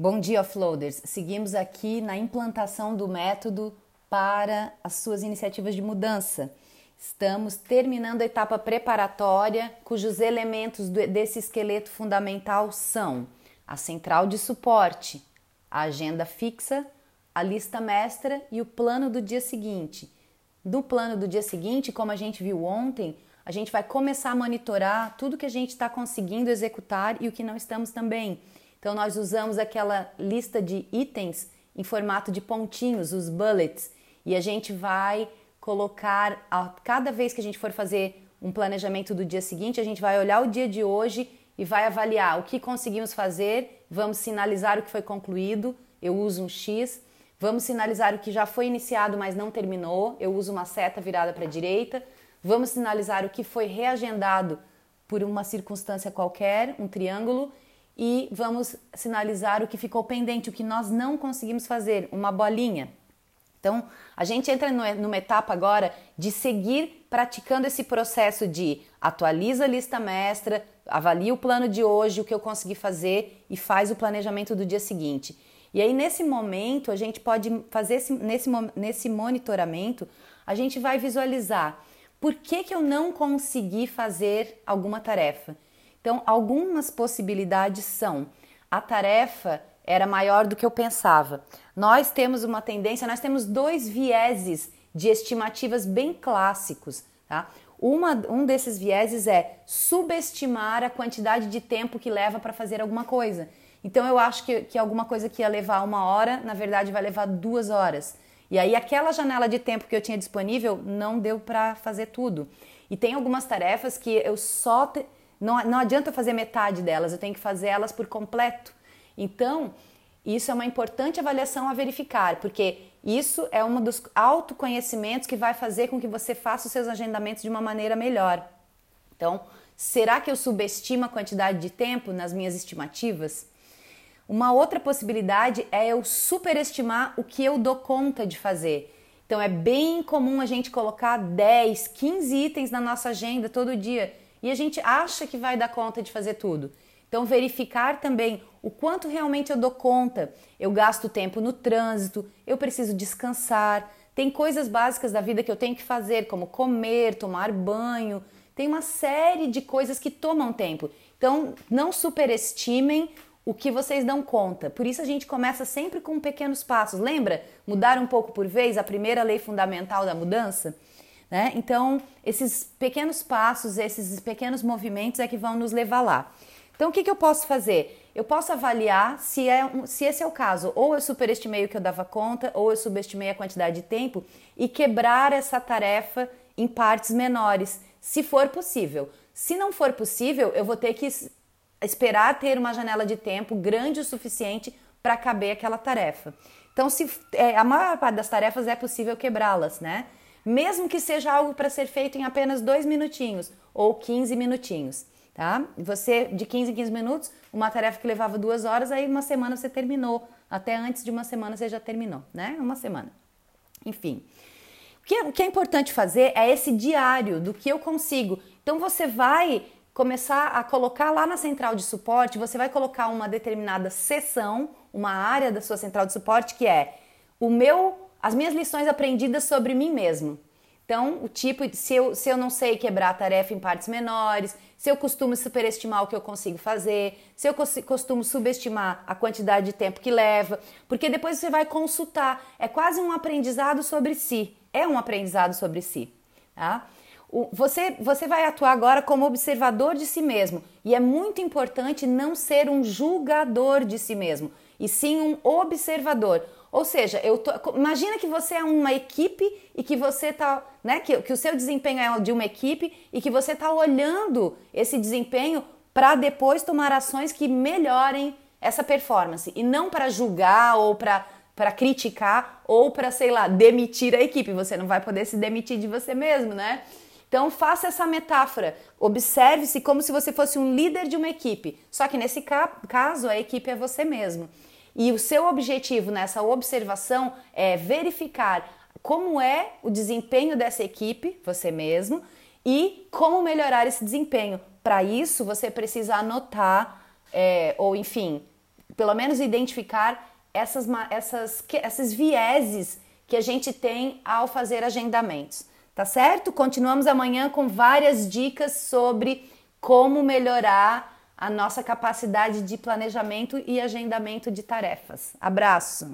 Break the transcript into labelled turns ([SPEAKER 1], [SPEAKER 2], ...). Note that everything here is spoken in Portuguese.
[SPEAKER 1] Bom dia, offloaders. Seguimos aqui na implantação do método para as suas iniciativas de mudança. Estamos terminando a etapa preparatória, cujos elementos desse esqueleto fundamental são a central de suporte, a agenda fixa, a lista mestra e o plano do dia seguinte. Do plano do dia seguinte, como a gente viu ontem, a gente vai começar a monitorar tudo que a gente está conseguindo executar e o que não estamos também. Então, nós usamos aquela lista de itens em formato de pontinhos, os bullets, e a gente vai colocar, a cada vez que a gente for fazer um planejamento do dia seguinte, a gente vai olhar o dia de hoje e vai avaliar o que conseguimos fazer, vamos sinalizar o que foi concluído, eu uso um X, vamos sinalizar o que já foi iniciado, mas não terminou, eu uso uma seta virada para a direita, vamos sinalizar o que foi reagendado por uma circunstância qualquer, um triângulo, e vamos sinalizar o que ficou pendente, o que nós não conseguimos fazer, uma bolinha. Então, a gente entra numa etapa agora de seguir praticando esse processo de atualiza a lista mestra, avalia o plano de hoje, o que eu consegui fazer e faz o planejamento do dia seguinte. E aí, nesse momento, a gente pode fazer esse, nesse, nesse monitoramento, a gente vai visualizar por que, que eu não consegui fazer alguma tarefa então, algumas possibilidades são: a tarefa era maior do que eu pensava. Nós temos uma tendência, nós temos dois vieses de estimativas bem clássicos, tá? Uma, um desses vieses é subestimar a quantidade de tempo que leva para fazer alguma coisa. Então eu acho que, que alguma coisa que ia levar uma hora, na verdade vai levar duas horas. E aí aquela janela de tempo que eu tinha disponível não deu para fazer tudo. E tem algumas tarefas que eu só te, não, não adianta fazer metade delas, eu tenho que fazer elas por completo. Então, isso é uma importante avaliação a verificar, porque isso é um dos autoconhecimentos que vai fazer com que você faça os seus agendamentos de uma maneira melhor. Então, será que eu subestimo a quantidade de tempo nas minhas estimativas? Uma outra possibilidade é eu superestimar o que eu dou conta de fazer. Então, é bem comum a gente colocar 10, 15 itens na nossa agenda todo dia e a gente acha que vai dar conta de fazer tudo. Então, verificar também o quanto realmente eu dou conta. Eu gasto tempo no trânsito, eu preciso descansar. Tem coisas básicas da vida que eu tenho que fazer, como comer, tomar banho. Tem uma série de coisas que tomam tempo. Então, não superestimem o que vocês dão conta. Por isso a gente começa sempre com pequenos passos. Lembra? Mudar um pouco por vez, a primeira lei fundamental da mudança? Né? Então, esses pequenos passos, esses pequenos movimentos é que vão nos levar lá. Então, o que, que eu posso fazer? Eu posso avaliar se, é, se esse é o caso. Ou eu superestimei o que eu dava conta, ou eu subestimei a quantidade de tempo e quebrar essa tarefa em partes menores, se for possível. Se não for possível, eu vou ter que esperar ter uma janela de tempo grande o suficiente para caber aquela tarefa. Então, se é, a maior parte das tarefas é possível quebrá-las, né? Mesmo que seja algo para ser feito em apenas dois minutinhos ou 15 minutinhos. Tá? Você, de 15 em 15 minutos, uma tarefa que levava duas horas, aí uma semana você terminou. Até antes de uma semana você já terminou, né? Uma semana. Enfim. O que, é, o que é importante fazer é esse diário do que eu consigo. Então você vai começar a colocar lá na central de suporte, você vai colocar uma determinada seção, uma área da sua central de suporte que é o meu as minhas lições aprendidas sobre mim mesmo. Então, o tipo, se eu, se eu não sei quebrar a tarefa em partes menores, se eu costumo superestimar o que eu consigo fazer, se eu costumo subestimar a quantidade de tempo que leva, porque depois você vai consultar. É quase um aprendizado sobre si. É um aprendizado sobre si. Tá? Você, você vai atuar agora como observador de si mesmo. E é muito importante não ser um julgador de si mesmo, e sim um observador. Ou seja, eu tô, imagina que você é uma equipe e que você tá, né, que, que o seu desempenho é de uma equipe e que você está olhando esse desempenho para depois tomar ações que melhorem essa performance e não para julgar ou para para criticar ou para, sei lá, demitir a equipe. Você não vai poder se demitir de você mesmo, né? Então faça essa metáfora. Observe-se como se você fosse um líder de uma equipe. Só que nesse caso a equipe é você mesmo. E o seu objetivo nessa observação é verificar como é o desempenho dessa equipe, você mesmo, e como melhorar esse desempenho. Para isso, você precisa anotar, é, ou enfim, pelo menos identificar essas, essas, esses vieses que a gente tem ao fazer agendamentos. Tá certo? Continuamos amanhã com várias dicas sobre como melhorar a nossa capacidade de planejamento e agendamento de tarefas. Abraço!